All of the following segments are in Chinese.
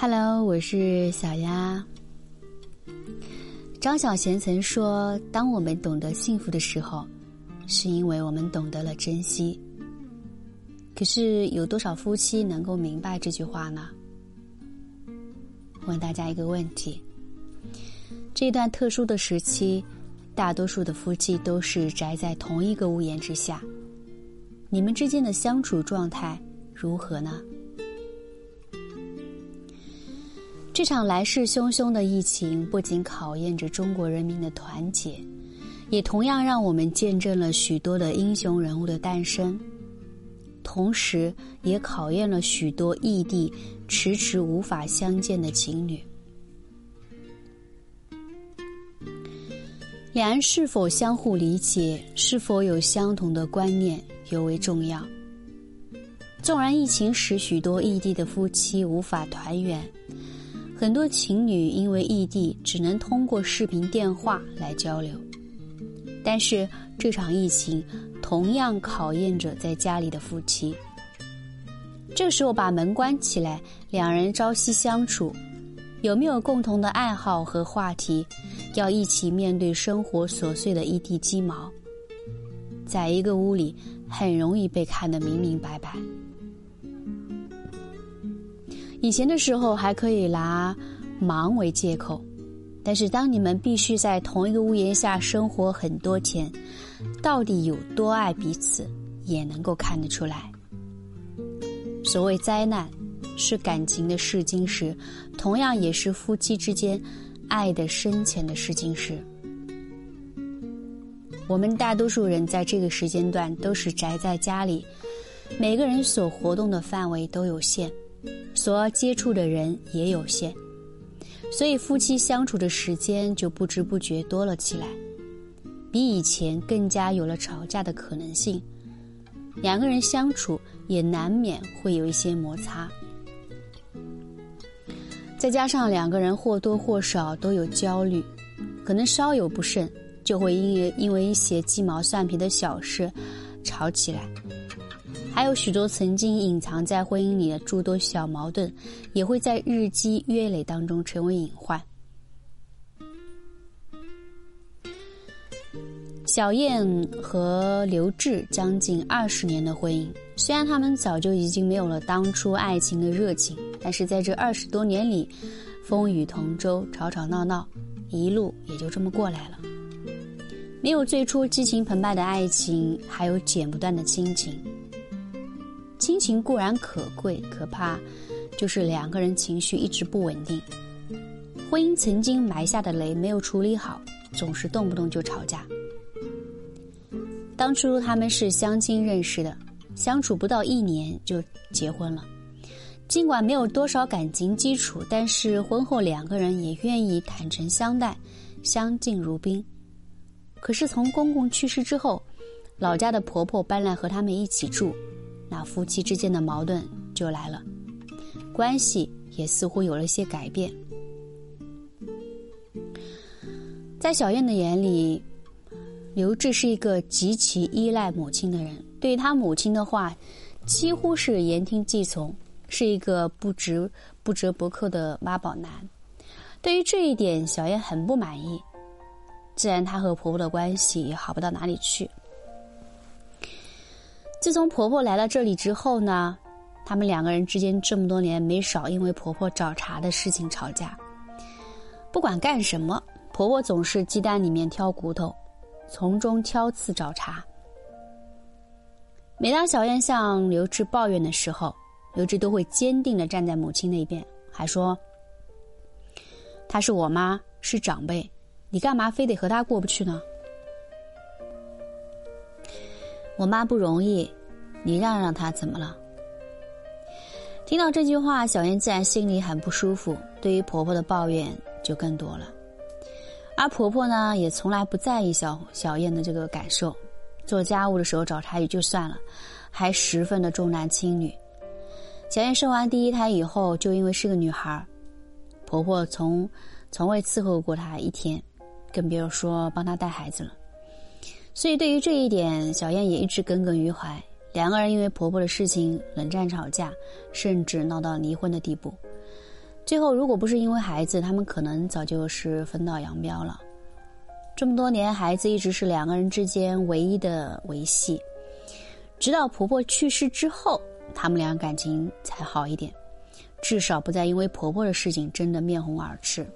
Hello，我是小丫。张小娴曾说：“当我们懂得幸福的时候，是因为我们懂得了珍惜。”可是，有多少夫妻能够明白这句话呢？问大家一个问题：这段特殊的时期，大多数的夫妻都是宅在同一个屋檐之下，你们之间的相处状态如何呢？这场来势汹汹的疫情，不仅考验着中国人民的团结，也同样让我们见证了许多的英雄人物的诞生，同时也考验了许多异地迟迟无法相见的情侣。两人是否相互理解，是否有相同的观念，尤为重要。纵然疫情使许多异地的夫妻无法团圆。很多情侣因为异地，只能通过视频电话来交流。但是这场疫情同样考验着在家里的夫妻。这时候把门关起来，两人朝夕相处，有没有共同的爱好和话题？要一起面对生活琐碎的一地鸡毛，在一个屋里很容易被看得明明白白。以前的时候还可以拿忙为借口，但是当你们必须在同一个屋檐下生活很多天，到底有多爱彼此，也能够看得出来。所谓灾难，是感情的试金石，同样也是夫妻之间爱的深浅的试金石。我们大多数人在这个时间段都是宅在家里，每个人所活动的范围都有限。所接触的人也有限，所以夫妻相处的时间就不知不觉多了起来，比以前更加有了吵架的可能性。两个人相处也难免会有一些摩擦，再加上两个人或多或少都有焦虑，可能稍有不慎就会因为因为一些鸡毛蒜皮的小事吵起来。还有许多曾经隐藏在婚姻里的诸多小矛盾，也会在日积月累当中成为隐患。小燕和刘志将近二十年的婚姻，虽然他们早就已经没有了当初爱情的热情，但是在这二十多年里，风雨同舟，吵吵闹闹，一路也就这么过来了。没有最初激情澎湃的爱情，还有剪不断的亲情。亲情固然可贵，可怕就是两个人情绪一直不稳定。婚姻曾经埋下的雷没有处理好，总是动不动就吵架。当初他们是相亲认识的，相处不到一年就结婚了。尽管没有多少感情基础，但是婚后两个人也愿意坦诚相待，相敬如宾。可是从公公去世之后，老家的婆婆搬来和他们一起住。那夫妻之间的矛盾就来了，关系也似乎有了些改变。在小燕的眼里，刘志是一个极其依赖母亲的人，对他母亲的话，几乎是言听计从，是一个不折不折不扣的妈宝男。对于这一点，小燕很不满意，自然她和婆婆的关系也好不到哪里去。自从婆婆来到这里之后呢，他们两个人之间这么多年没少因为婆婆找茬的事情吵架。不管干什么，婆婆总是鸡蛋里面挑骨头，从中挑刺找茬。每当小燕向刘志抱怨的时候，刘志都会坚定的站在母亲那边，还说：“她是我妈，是长辈，你干嘛非得和她过不去呢？”我妈不容易，你让让她怎么了？听到这句话，小燕自然心里很不舒服，对于婆婆的抱怨就更多了。而婆婆呢，也从来不在意小小燕的这个感受，做家务的时候找她也就算了，还十分的重男轻女。小燕生完第一胎以后，就因为是个女孩，婆婆从从未伺候过她一天，更别说帮她带孩子了。所以，对于这一点，小燕也一直耿耿于怀。两个人因为婆婆的事情冷战吵架，甚至闹到离婚的地步。最后，如果不是因为孩子，他们可能早就是分道扬镳了。这么多年，孩子一直是两个人之间唯一的维系，直到婆婆去世之后，他们俩感情才好一点，至少不再因为婆婆的事情争得面红耳赤。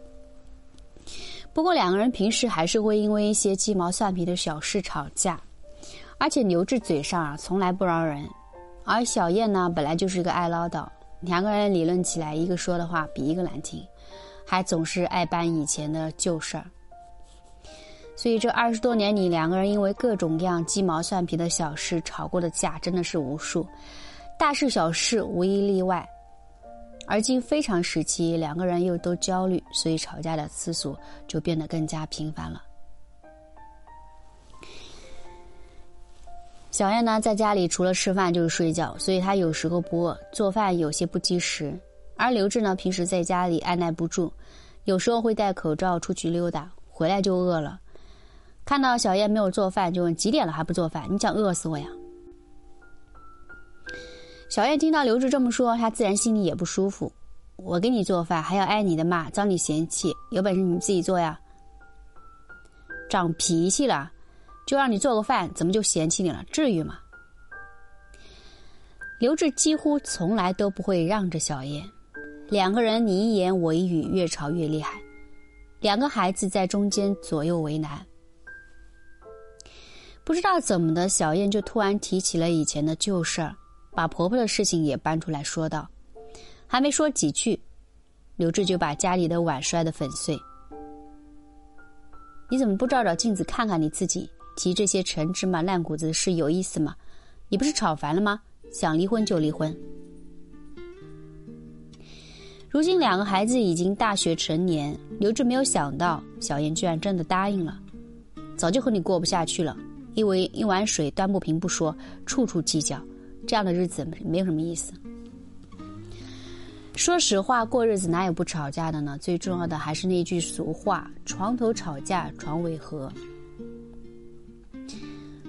不过，两个人平时还是会因为一些鸡毛蒜皮的小事吵架，而且牛志嘴上啊从来不饶人，而小燕呢本来就是一个爱唠叨。两个人理论起来，一个说的话比一个难听，还总是爱搬以前的旧事儿。所以这二十多年里，两个人因为各种各样鸡毛蒜皮的小事吵过的架真的是无数，大事小事无一例外。而今非常时期，两个人又都焦虑，所以吵架的次数就变得更加频繁了。小燕呢，在家里除了吃饭就是睡觉，所以她有时候不饿，做饭有些不及时。而刘志呢，平时在家里按耐不住，有时候会戴口罩出去溜达，回来就饿了。看到小燕没有做饭，就问几点了还不做饭？你想饿死我呀？小燕听到刘志这么说，她自然心里也不舒服。我给你做饭还要挨你的骂，遭你嫌弃，有本事你自己做呀！长脾气了。就让你做个饭，怎么就嫌弃你了？至于吗？刘志几乎从来都不会让着小燕，两个人你一言我一语，越吵越厉害，两个孩子在中间左右为难。不知道怎么的，小燕就突然提起了以前的旧事儿，把婆婆的事情也搬出来说道。还没说几句，刘志就把家里的碗摔得粉碎。你怎么不照照镜子看看你自己？提这些陈芝麻烂谷子是有意思吗？你不是吵烦了吗？想离婚就离婚。如今两个孩子已经大学成年，刘志没有想到小燕居然真的答应了。早就和你过不下去了，因为一碗水端不平不说，处处计较，这样的日子没有什么意思。说实话，过日子哪有不吵架的呢？最重要的还是那句俗话：床头吵架床尾和。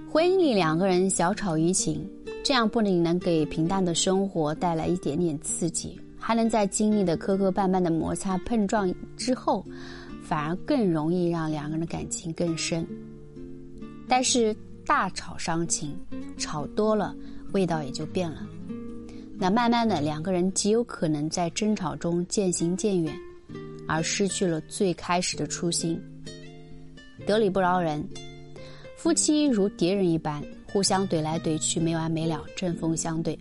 婚姻里两个人小吵怡情，这样不仅能给平淡的生活带来一点点刺激，还能在经历的磕磕绊绊的摩擦碰撞之后，反而更容易让两个人的感情更深。但是大吵伤情，吵多了味道也就变了。那慢慢的，两个人极有可能在争吵中渐行渐远，而失去了最开始的初心。得理不饶人。夫妻如敌人一般，互相怼来怼去，没完没了，针锋相对，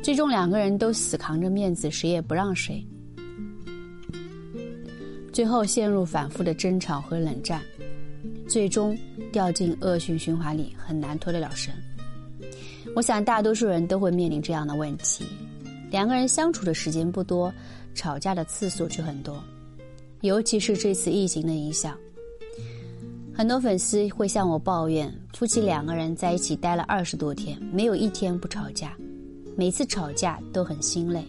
最终两个人都死扛着面子，谁也不让谁，最后陷入反复的争吵和冷战，最终掉进恶性循环里，很难脱得了身。我想大多数人都会面临这样的问题：两个人相处的时间不多，吵架的次数却很多，尤其是这次疫情的影响。很多粉丝会向我抱怨，夫妻两个人在一起待了二十多天，没有一天不吵架，每次吵架都很心累。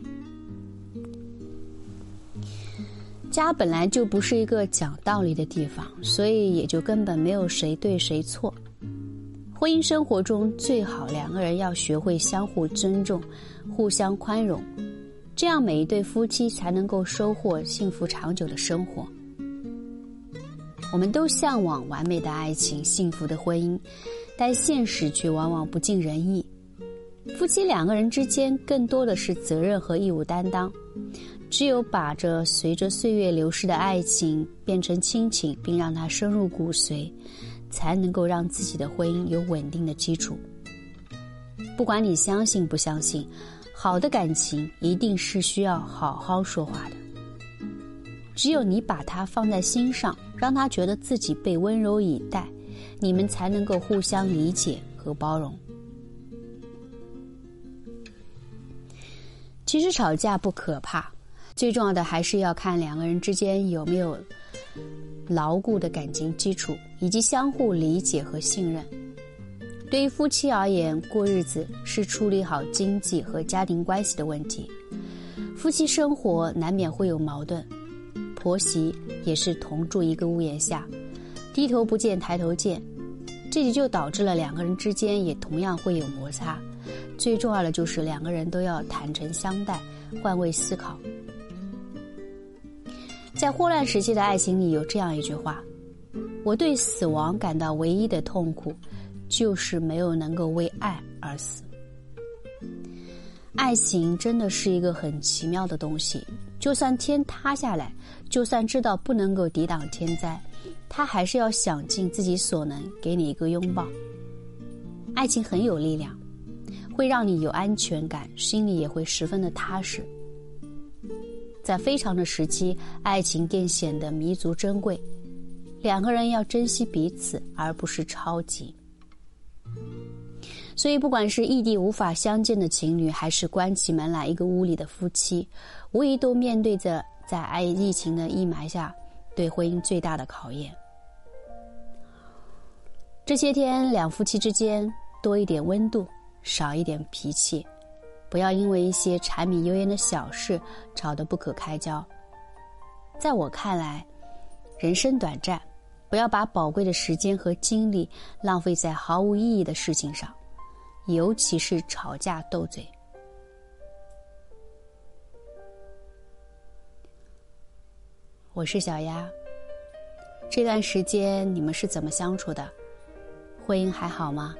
家本来就不是一个讲道理的地方，所以也就根本没有谁对谁错。婚姻生活中最好两个人要学会相互尊重，互相宽容，这样每一对夫妻才能够收获幸福长久的生活。我们都向往完美的爱情、幸福的婚姻，但现实却往往不尽人意。夫妻两个人之间更多的是责任和义务担当，只有把这随着岁月流逝的爱情变成亲情，并让它深入骨髓，才能够让自己的婚姻有稳定的基础。不管你相信不相信，好的感情一定是需要好好说话的。只有你把它放在心上，让他觉得自己被温柔以待，你们才能够互相理解和包容。其实吵架不可怕，最重要的还是要看两个人之间有没有牢固的感情基础，以及相互理解和信任。对于夫妻而言，过日子是处理好经济和家庭关系的问题。夫妻生活难免会有矛盾。婆媳也是同住一个屋檐下，低头不见抬头见，这就导致了两个人之间也同样会有摩擦。最重要的就是两个人都要坦诚相待，换位思考。在霍乱时期的爱情里，有这样一句话：“我对死亡感到唯一的痛苦，就是没有能够为爱而死。”爱情真的是一个很奇妙的东西，就算天塌下来，就算知道不能够抵挡天灾，他还是要想尽自己所能给你一个拥抱。爱情很有力量，会让你有安全感，心里也会十分的踏实。在非常的时期，爱情便显得弥足珍贵。两个人要珍惜彼此，而不是超级。所以，不管是异地无法相见的情侣，还是关起门来一个屋里的夫妻，无疑都面对着在爱疫情的阴霾下对婚姻最大的考验。这些天，两夫妻之间多一点温度，少一点脾气。不要因为一些柴米油盐的小事吵得不可开交。在我看来，人生短暂，不要把宝贵的时间和精力浪费在毫无意义的事情上，尤其是吵架斗嘴。我是小丫。这段时间你们是怎么相处的？婚姻还好吗？